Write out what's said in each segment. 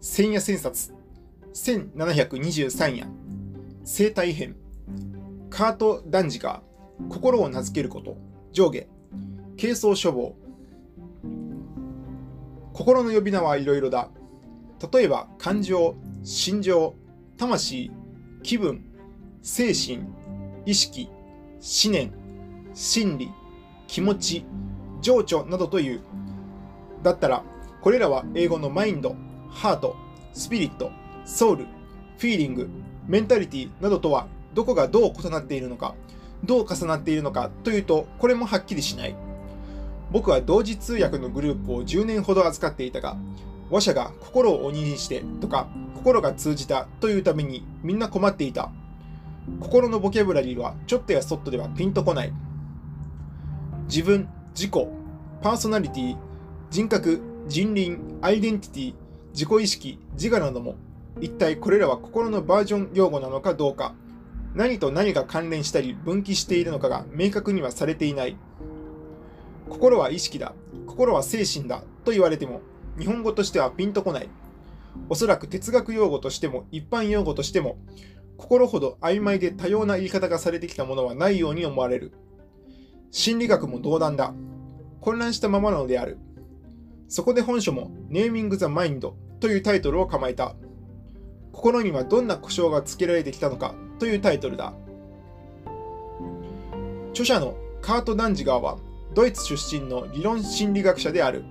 千夜千冊、1723夜、生体編、カート・ダンジガー、心を名付けること、上下、軽装処方。心の呼び名はいろいろだ。例えば、感情、心情、魂、気分、精神、意識、思念、心理、気持ち、情緒などという。だったら、これらは英語のマインド、ハート、スピリット、ソウル、フィーリング、メンタリティなどとはどこがどう異なっているのか、どう重なっているのかというと、これもはっきりしない。僕は同時通訳のグループを10年ほど扱っていたが、話者が心を鬼にしてとか、心が通じたというためにみんな困っていた。心のボキャブラリーはちょっとやそっとではピンとこない。自分、自己、パーソナリティ、人格、人倫、アイデンティティ、自己意識、自我なども、一体これらは心のバージョン用語なのかどうか、何と何が関連したり分岐しているのかが明確にはされていない。心は意識だ、心は精神だと言われても、日本語としてはピンとこない。おそらく哲学用語としても一般用語としても、心ほど曖昧で多様な言い方がされてきたものはないように思われる。心理学も同段だ。混乱したままなのである。そこで本書もネーミング・ザ・マインドというタイトルを構えた。心にはどんな故障がつけられてきたのかというタイトルだ。著者のカート・ダンジガーはドイツ出身の理論心理学者である。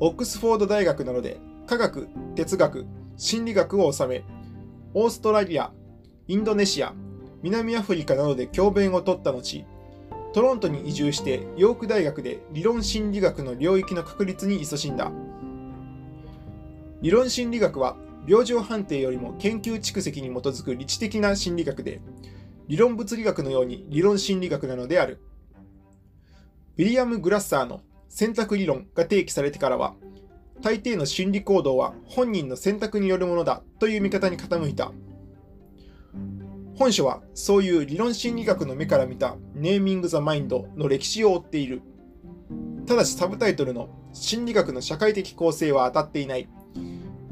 オックスフォード大学などで科学、哲学、心理学を収め、オーストラリア、インドネシア、南アフリカなどで教鞭を取った後、トロントに移住してヨーク大学で理論心理学の領域の確立に勤しんだ。理論心理学は病状判定よりも研究蓄積に基づく理知的な心理学で、理論物理学のように理論心理学なのである。ウィリアム・グラッサーの選択理論が提起されてからは、大抵の心理行動は本人の選択によるものだという見方に傾いた。本書はそういう理論心理学の目から見たネーミング・ザ・マインドの歴史を追っている。ただしサブタイトルの心理学の社会的構成は当たっていない。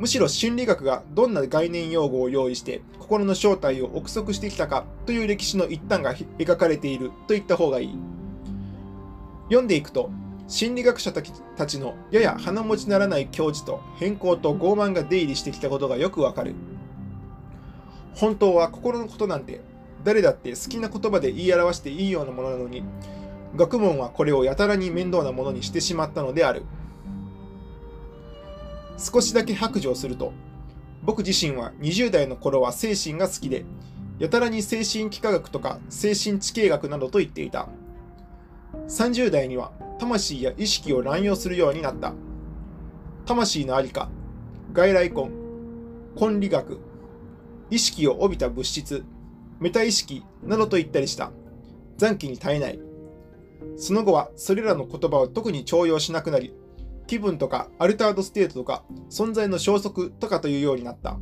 むしろ心理学がどんな概念用語を用意して心の正体を憶測してきたかという歴史の一端が描かれていると言った方がいい。読んでいくと心理学者たちのやや鼻持ちならない教授と変更と傲慢が出入りしてきたことがよくわかる。本当は心のことなんて誰だって好きな言葉で言い表していいようなものなのに学問はこれをやたらに面倒なものにしてしまったのである少しだけ白状すると僕自身は20代の頃は精神が好きでやたらに精神幾何学とか精神地形学などと言っていた30代には魂や意識を乱用するようになった魂のありか外来根根理学意識を帯びた物質、メタ意識などと言ったりした。残機に耐えない。その後はそれらの言葉を特に重用しなくなり、気分とかアルタードステートとか存在の消息とかというようになった。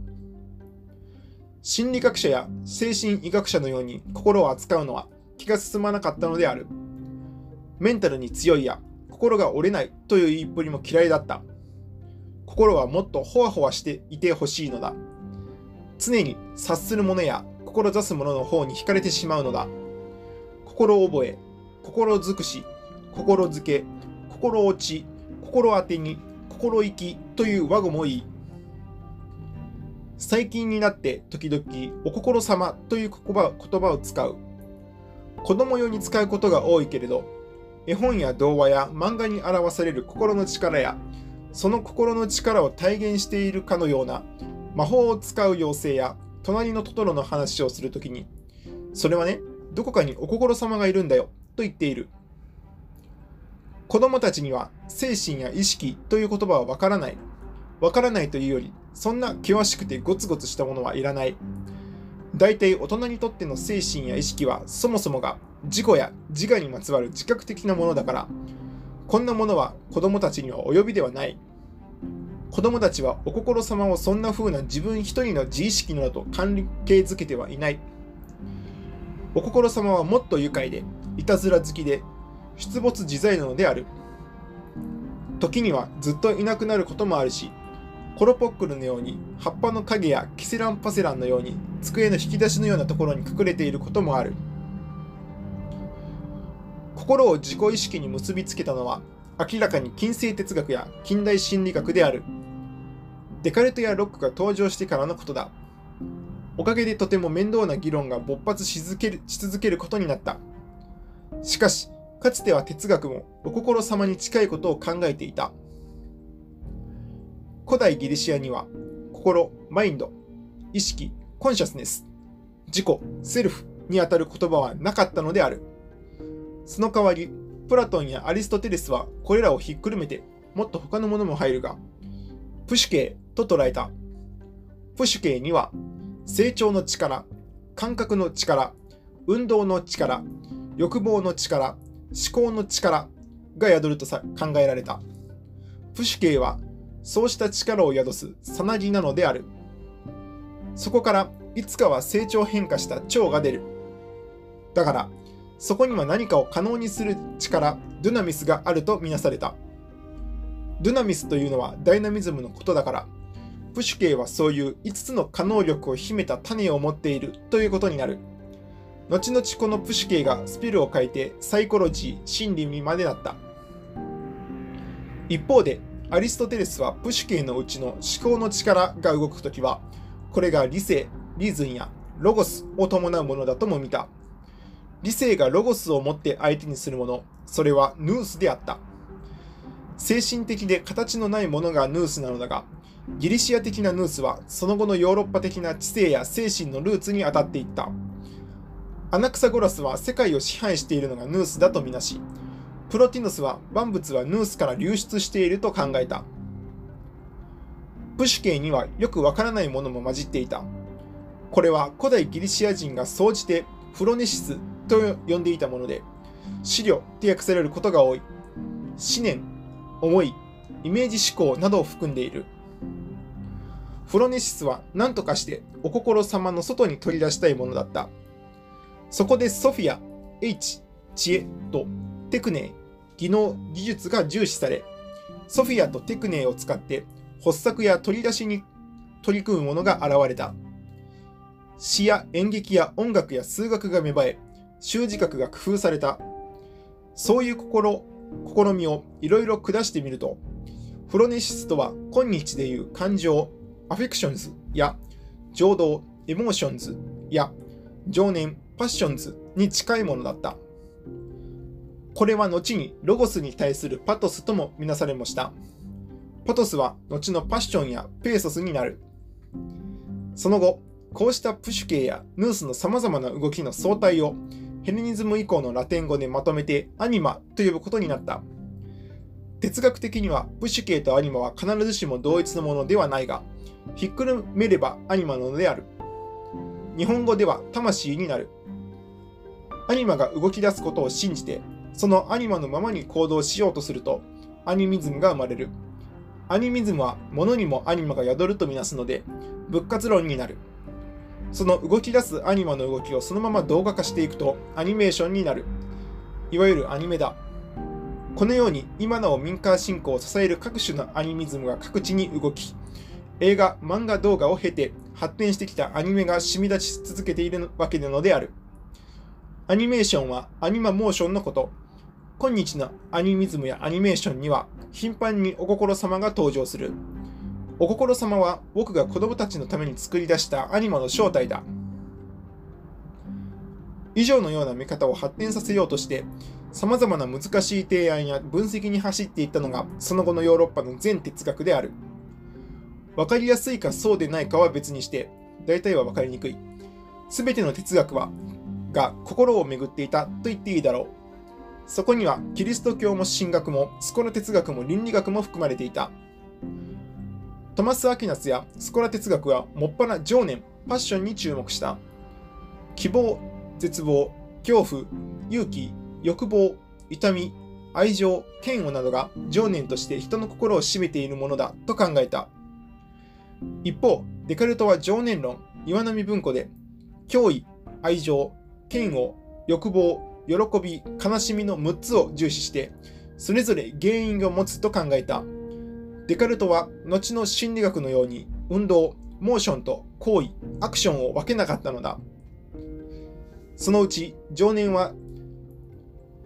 心理学者や精神医学者のように心を扱うのは気が進まなかったのである。メンタルに強いや心が折れないという言いっぷりも嫌いだった。心はもっとほわほわしていてほしいのだ。常に察する者や志す者の方に惹かれてしまうのだ。心覚え、心尽くし、心づけ、心落ち、心当てに、心意気という和語もいい。最近になって時々お心様という言葉を使う。子供用に使うことが多いけれど、絵本や童話や漫画に表される心の力や、その心の力を体現しているかのような魔法を使う妖精や隣のトトロの話をするときに、それはね、どこかにお心様がいるんだよと言っている。子供たちには精神や意識という言葉はわからない。わからないというより、そんな険しくてゴツゴツしたものはいらない。大体大人にとっての精神や意識はそもそもが自己や自我にまつわる自覚的なものだから、こんなものは子供たちには及びではない。子供たちはお心様をそんな風な自分一人の自意識のだと関係づけてはいない。お心様はもっと愉快で、いたずら好きで、出没自在なのである。時にはずっといなくなることもあるし、コロポックルのように葉っぱの影やキセランパセランのように机の引き出しのようなところに隠れていることもある。心を自己意識に結びつけたのは明らかに近世哲学や近代心理学である。デカルトやロックが登場してからのことだ。おかげでとても面倒な議論が勃発し続けるし続けることになった。しかしかつては哲学もお心様に近いことを考えていた古代ギリシアには心、マインド、意識、コンシャスネス、自己、セルフにあたる言葉はなかったのである。その代わり、プラトンやアリストテレスはこれらをひっくるめてもっと他のものも入るが、プシュケイと捉えた。プシュケイには成長の力、感覚の力、運動の力、欲望の力、思考の力が宿るとさ考えられた。プシュケイはそうした力を宿すさなぎなのである。そこからいつかは成長変化した蝶が出る。だから、そこには何かを可能にする力、ドゥナミスがあるとみなされた。ドゥナミスというのはダイナミズムのことだから、プシュケイはそういう5つの可能力を秘めた種を持っているということになる。後々このプシュケイがスピルを書いてサイコロジー、心理にまでなった。一方で、アリストテレスはプシュケイのうちの思考の力が動くときは、これが理性、リズンやロゴスを伴うものだとも見た。理性がロゴスを持って相手にするもの、それはヌースであった。精神的で形のないものがヌースなのだが、ギリシア的なヌースはその後のヨーロッパ的な知性や精神のルーツに当たっていった。アナクサゴラスは世界を支配しているのがヌースだとみなし、プロティノスは万物はヌースから流出していると考えた。プシュケイにはよくわからないものも混じっていた。これは古代ギリシア人が総じてフロネシスと呼んでいたもので、資料って訳されることが多い。思念、思い、イメージ思考などを含んでいる。フロネシスは何とかしてお心様の外に取り出したいものだった。そこでソフィア、H、知恵とテクネ技能、技術が重視され、ソフィアとテクネを使って発作や取り出しに取り組むものが現れた。詩や演劇や音楽や数学が芽生え、習字学が工夫された。そういう心、試みをいろいろ下してみると、フロネシスとは今日でいう感情、アフェクションズや情動、 emotions や情念、 passions に近いものだった。これは後にロゴスに対するパトスともみなされました。パトスは後のパッションやペーソスになる。その後、こうしたプシュケーやヌースの様々な動きの総体をヘレニズム以降のラテン語でまとめてアニマと呼ぶことになった。哲学的にはプシュケーとアニマは必ずしも同一のものではないが、ひっくるめればアニマなのである。日本語では魂になる。アニマが動き出すことを信じてそのアニマのままに行動しようとすると、アニミズムが生まれる。アニミズムは物にもアニマが宿るとみなすので、仏活論になる。その動き出すアニマの動きをそのまま動画化していくとアニメーションになる。いわゆるアニメだ。このように今なお民間信仰を支える各種のアニミズムが各地に動き、映画、漫画動画を経て発展してきたアニメが染み立ち続けているわけなのである。アニメーションはアニマモーションのこと。今日のアニミズムやアニメーションには頻繁にお心様が登場する。お心様は僕が子供たちのために作り出したアニマの正体だ。以上のような見方を発展させようとして、様々な難しい提案や分析に走っていったのがその後のヨーロッパの全哲学である。わかりやすいかそうでないかは別にして、大体はわかりにくい。すべての哲学は、が心を巡っていたと言っていいだろう。そこにはキリスト教も神学もスコラ哲学も倫理学も含まれていた。トマス・アキナスやスコラ哲学はもっぱら情念、パッションに注目した。希望、絶望、恐怖、勇気、欲望、痛み、愛情、嫌悪などが情念として人の心を占めているものだと考えた。一方、デカルトは情念論、岩波文庫で、脅威、愛情、嫌悪、欲望、喜び、悲しみの6つを重視して、それぞれ原因を持つと考えた。デカルトは後の心理学のように運動、モーションと行為、アクションを分けなかったのだ。そのうち情念は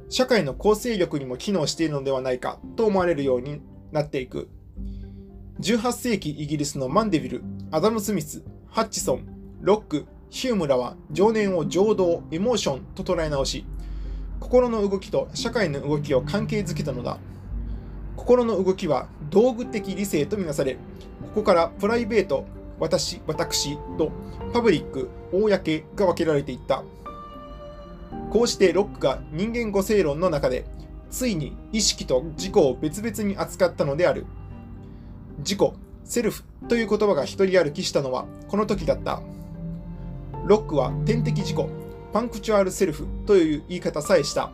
社会の構成力にも機能しているのではないかと思われるようになっていく。18世紀イギリスのマンデビル、アダム・スミス、ハッチソン、ロック、ヒュームらは情念を情動、エモーションと捉え直し、心の動きと社会の動きを関係づけたのだ。心の動きは道具的理性とみなされ、ここからプライベート、私、私とパブリック、公が分けられていった。こうしてロックが人間五性論の中で、ついに意識と自己を別々に扱ったのである。自己、セルフという言葉が一人歩きしたのはこの時だった。ロックは天敵自己、パンクチュアルセルフという言い方さえした。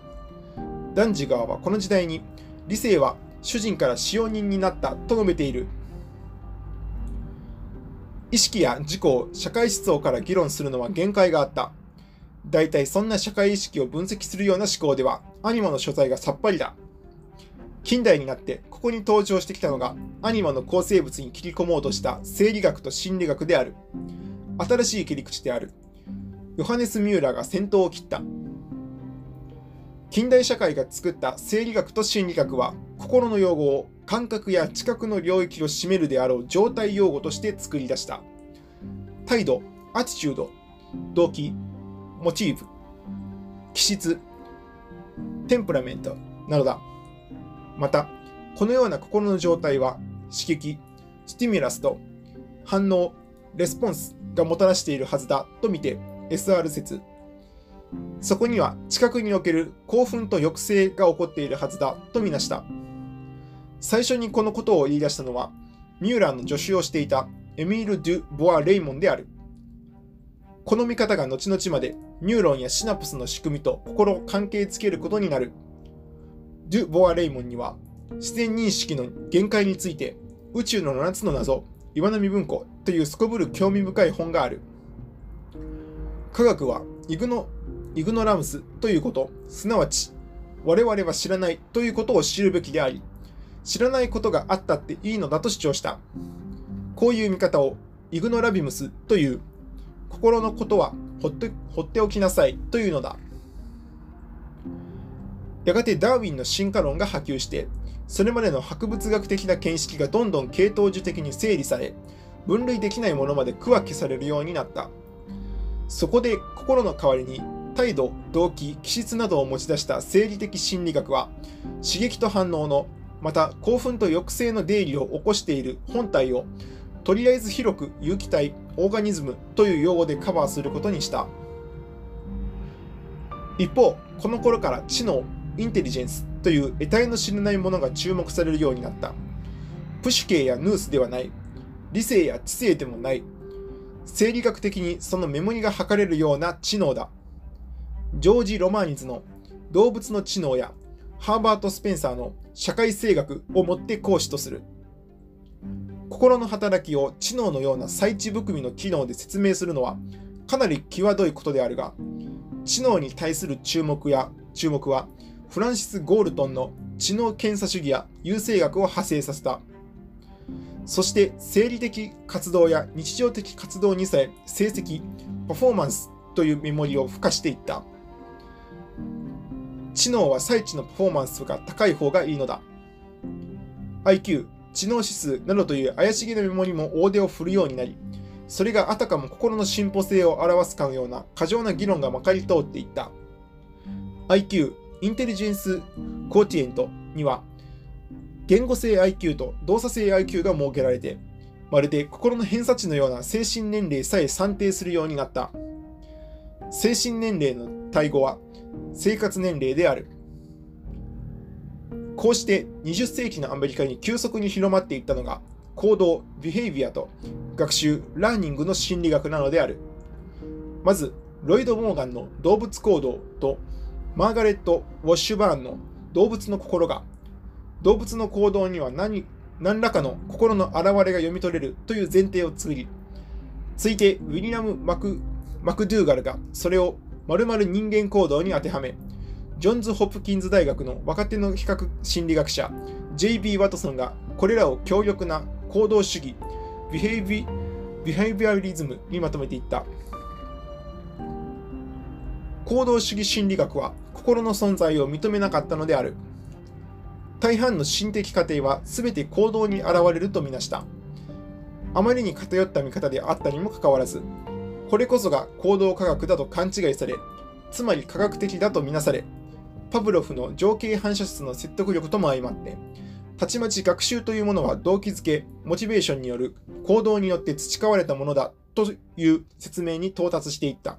ダンジガーはこの時代に理性は主人から使用人になったと述べている。意識や自己を社会思想から議論するのは限界があった。大体そんな社会意識を分析するような思考では、アニマの所在がさっぱりだ。近代になってここに登場してきたのが、アニマの構成物に切り込もうとした生理学と心理学である。新しい切り口である。ヨハネス・ミューラーが先頭を切った。近代社会が作った生理学と心理学は、心の用語を感覚や知覚の領域を占めるであろう状態用語として作り出した。態度、アティチュード、動機、モチーフ、気質、テンプラメントなどだ。また、このような心の状態は刺激、スティミュラスと反応、レスポンスがもたらしているはずだと見て SR 説。そこには知覚における興奮と抑制が起こっているはずだとみなした。最初にこのことを言い出したのは、ミューラーの助手をしていたエミール・デュ・ボア・レイモンである。この見方が後々までニューロンやシナプスの仕組みと心を関係づけることになる。デュ・ボア・レイモンには自然認識の限界について宇宙の7つの謎、岩波文庫というすこぶる興味深い本がある。科学はイグノイグノラムスということ、すなわち我々は知らないということを知るべきであり、知らないことがあったっていいのだと主張した。こういう見方をイグノラビムスという、心のことは放って放っておきなさいというのだ。やがてダーウィンの進化論が波及して、それまでの博物学的な見識がどんどん系統樹的に整理され、分類できないものまで区分けされるようになった。そこで心の代わりに態度、動機、気質などを持ち出した生理的心理学は、刺激と反応のまた興奮と抑制の出入りを起こしている本体をとりあえず広く有機体オーガニズムという用語でカバーすることにした一方この頃から知能インテリジェンスという得体の知れないものが注目されるようになった。プシュ系やヌースではない。理性や知性でもない。生理学的にそのメモリが測れるような知能だ。ジョージ・ロマーニズの動物の知能やハーバート・スペンサーの社会性学をもって講師とする。心の働きを知能のような最知含みの機能で説明するのはかなり際どいことであるが、知能に対する注目や注目はフランシス・ゴールトンの知能検査主義や優生学を派生させた。そして生理的活動や日常的活動にさえ成績、パフォーマンスというメモリを付加していった。知能は最知のパフォーマンスが高い方がいいのだ。IQ、知能指数などという怪しげなメモリも大手を振るようになり、それがあたかも心の進歩性を表すかのような過剰な議論がまかり通っていった。IQ、インテリジェンス・コーティエントには、言語性 IQ と動作性 IQ が設けられて、まるで心の偏差値のような精神年齢さえ算定するようになった。精神年齢の対語は生活年齢である。こうして20世紀のアメリカに急速に広まっていったのが行動、ビヘイビアと学習、ラーニングの心理学なのである。まず、ロイド・モーガンの動物行動とマーガレット・ウォッシュバーンの動物の心が動物の行動には何何らかの心の表れが読み取れるという前提を作り、ついてウィリアム・マクマクドゥーガルがそれを〇〇人間行動に当てはめ、ジョンズ・ホプキンズ大学の若手の比較心理学者、J.B. ワトソンがこれらを強力な行動主義ビヘイビビヘイビアリズムにまとめていった行動主義心理学は心の存在を認めなかったのである大半の心的過程は全て行動に現れるとみなしたあまりに偏った見方であったにもかかわらずこれこそが行動科学だと勘違いされつまり科学的だとみなされパブロフの情景反射質の説得力とも相まってたちまち学習というものは動機づけ、モチベーションによる行動によって培われたものだという説明に到達していった。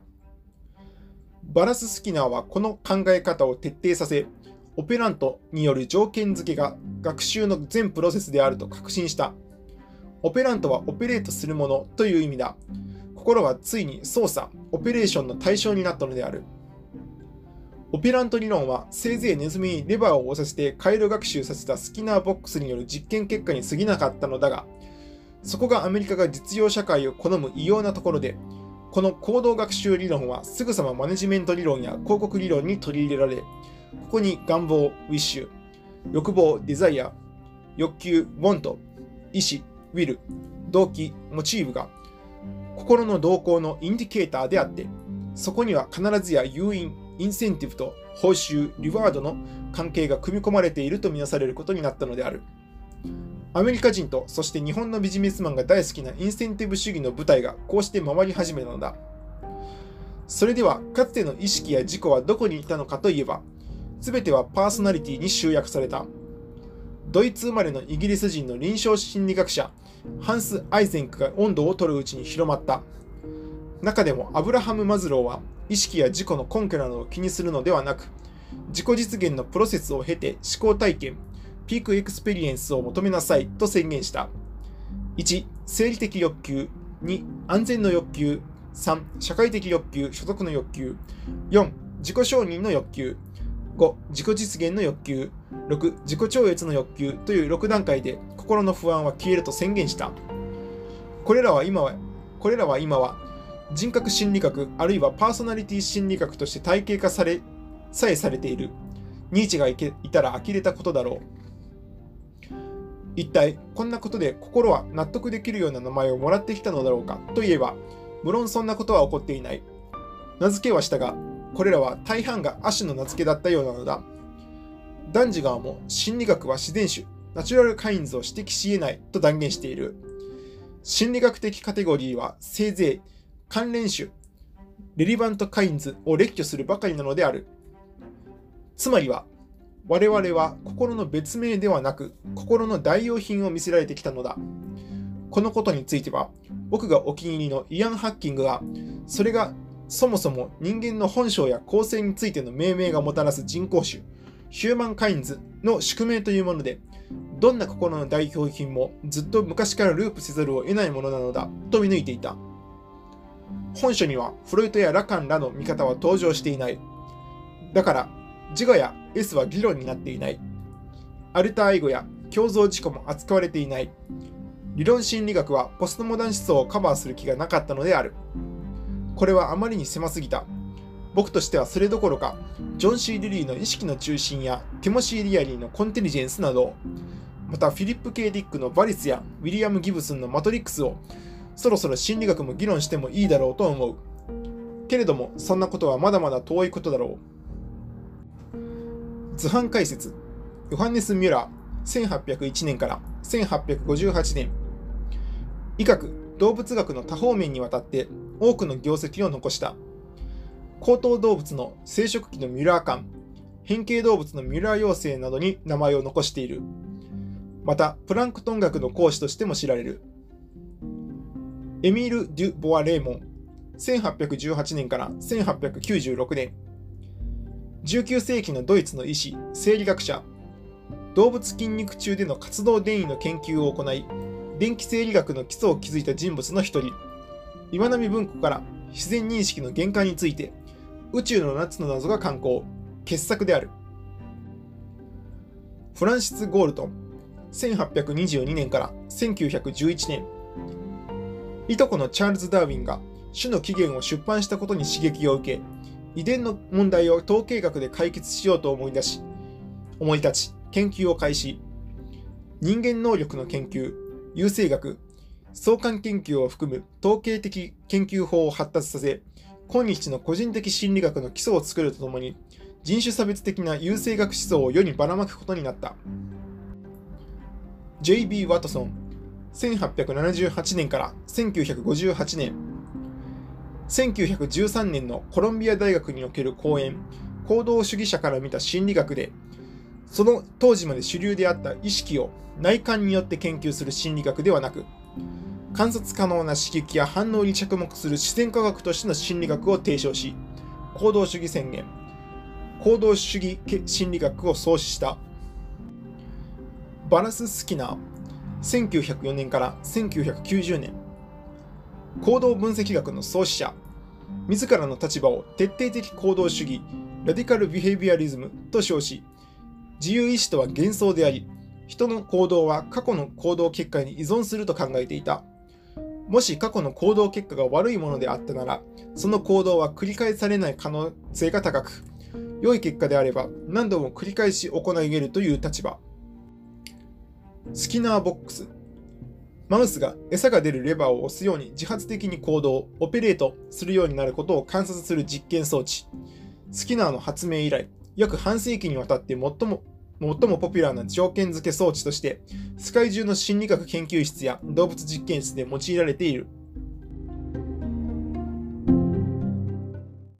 バラススキナーはこの考え方を徹底させ、オペラントによる条件付けが学習の全プロセスであると確信した。オペラントはオペレートするものという意味だ。心はついに操作、オペレーションの対象になったのである。オペラント理論はせいぜいネズミにレバーを押させて回路学習させたスキナーボックスによる実験結果に過ぎなかったのだが、そこがアメリカが実用社会を好む異様なところで、この行動学習理論はすぐさまマネジメント理論や広告理論に取り入れられ、ここに願望、 wish、欲望、 desire、欲求、 want、意志、 will、動機、 motive が心の動向のインディケーターであって、そこには必ずや誘引、インセンティブと報酬、 reward の関係が組み込まれているとみなされることになったのである。アメリカ人とそして日本のビジネスマンが大好きなインセンティブ主義の舞台がこうして回り始めたのだ。それでは、かつての意識や自己はどこにいたのかといえば、すべてはパーソナリティに集約された。ドイツ生まれのイギリス人の臨床心理学者、ハンス・アイゼンクが音頭を取るうちに広まった。中でもアブラハム・マズローは意識や自己の根拠などを気にするのではなく、自己実現のプロセスを経て至高体験、 peak experience を求めなさいと宣言した。1、生理的欲求。2、安全の欲求。3、社会的欲求、所得の欲求。4、自己承認の欲求。5、自己実現の欲求。6、自己超越の欲求という6段階で心の不安は消えると宣言した。これらは今は、これらは今は人格心理学あるいはパーソナリティ心理学として体系化されさえされているニーチェがいたら呆れたことだろう一体こんなことで心は納得できるような名前をもらってきたのだろうかといえば無論そんなことは起こっていない。名付けはしたがこれらは大半が亜種の名付けだったようなのだ。ダンジガーも心理学は自然種ナチュラルカインズを指摘し得ないと断言している。心理学的カテゴリーはせいぜい関連種、レリバントカインズを列挙するばかりなのである。つまりは、我々は心の別名ではなく、心の代用品を見せられてきたのだ。このことについては、僕がお気に入りのイアン・ハッキングが、それがそもそも人間の本性や構成についての命名がもたらす人工種、ヒューマンカインズの宿命というもので、どんな心の代表品もずっと昔からループせざるを得ないものなのだと見抜いていた。本書にはフロイトやラカンらの見方は登場していない。だから、自我や S は議論になっていない。アルターエゴや共造自己も扱われていない。理論心理学はポストモダン思想をカバーする気がなかったのである。これはあまりに狭すぎた。僕としてはそれどころか、ジョン・シー・リリーの意識の中心やティモシー・リアリーのコンテリジェンスなど、またフィリップ・ケイ・ディックのバリスやウィリアム・ギブスンのマトリックスをそろそろ心理学も議論してもいいだろうと思う。けれども、そんなことはまだまだ遠いことだろう。図版解説、ヨハネス・ミュラー、1801年から1858年。医学、動物学の多方面にわたって多くの業績を残した。高等動物の生殖器のミュラー管、変形動物のミュラー幼生などに名前を残している。また、プランクトン学の講師としても知られる。エミール・デュ・ボア・レーモン、1818年から1896年。19世紀のドイツの医師、生理学者、動物筋肉中での活動電位の研究を行い、電気生理学の基礎を築いた人物の一人、岩波文庫から自然認識の限界について、宇宙の夏の謎が刊行、傑作である。フランシス・ゴールトン、1822年から1911年。いとこのチャールズ・ダーウィンが種の起源を出版したことに刺激を受け、遺伝の問題を統計学で解決しようと思い出し、思い立ち、研究を開始。人間能力の研究、優生学、相関研究を含む統計的研究法を発達させ、今日の個人的心理学の基礎を作るとともに、人種差別的な優生学思想を世にばらまくことになった。J.B. ワトソン、1878年から1958年、1913年のコロンビア大学における講演、行動主義者から見た心理学で、その当時まで主流であった意識を内観によって研究する心理学ではなく、観察可能な刺激や反応に着目する自然科学としての心理学を提唱し、行動主義宣言、行動主義心理学を創始した。バラス・スキナー1904年から1990年。行動分析学の創始者自らの立場を徹底的行動主義ラディカル・ビヘイビアリズムと称し自由意志とは幻想であり人の行動は過去の行動結果に依存すると考えていたもし過去の行動結果が悪いものであったならその行動は繰り返されない可能性が高く良い結果であれば何度も繰り返し行い得るという立場。スキナーボックス。マウスが餌が出るレバーを押すように自発的に行動、オペレートするようになることを観察する実験装置。スキナーの発明以来、約半世紀にわたって最も最もポピュラーな条件付け装置として、世界中の心理学研究室や動物実験室で用いられている。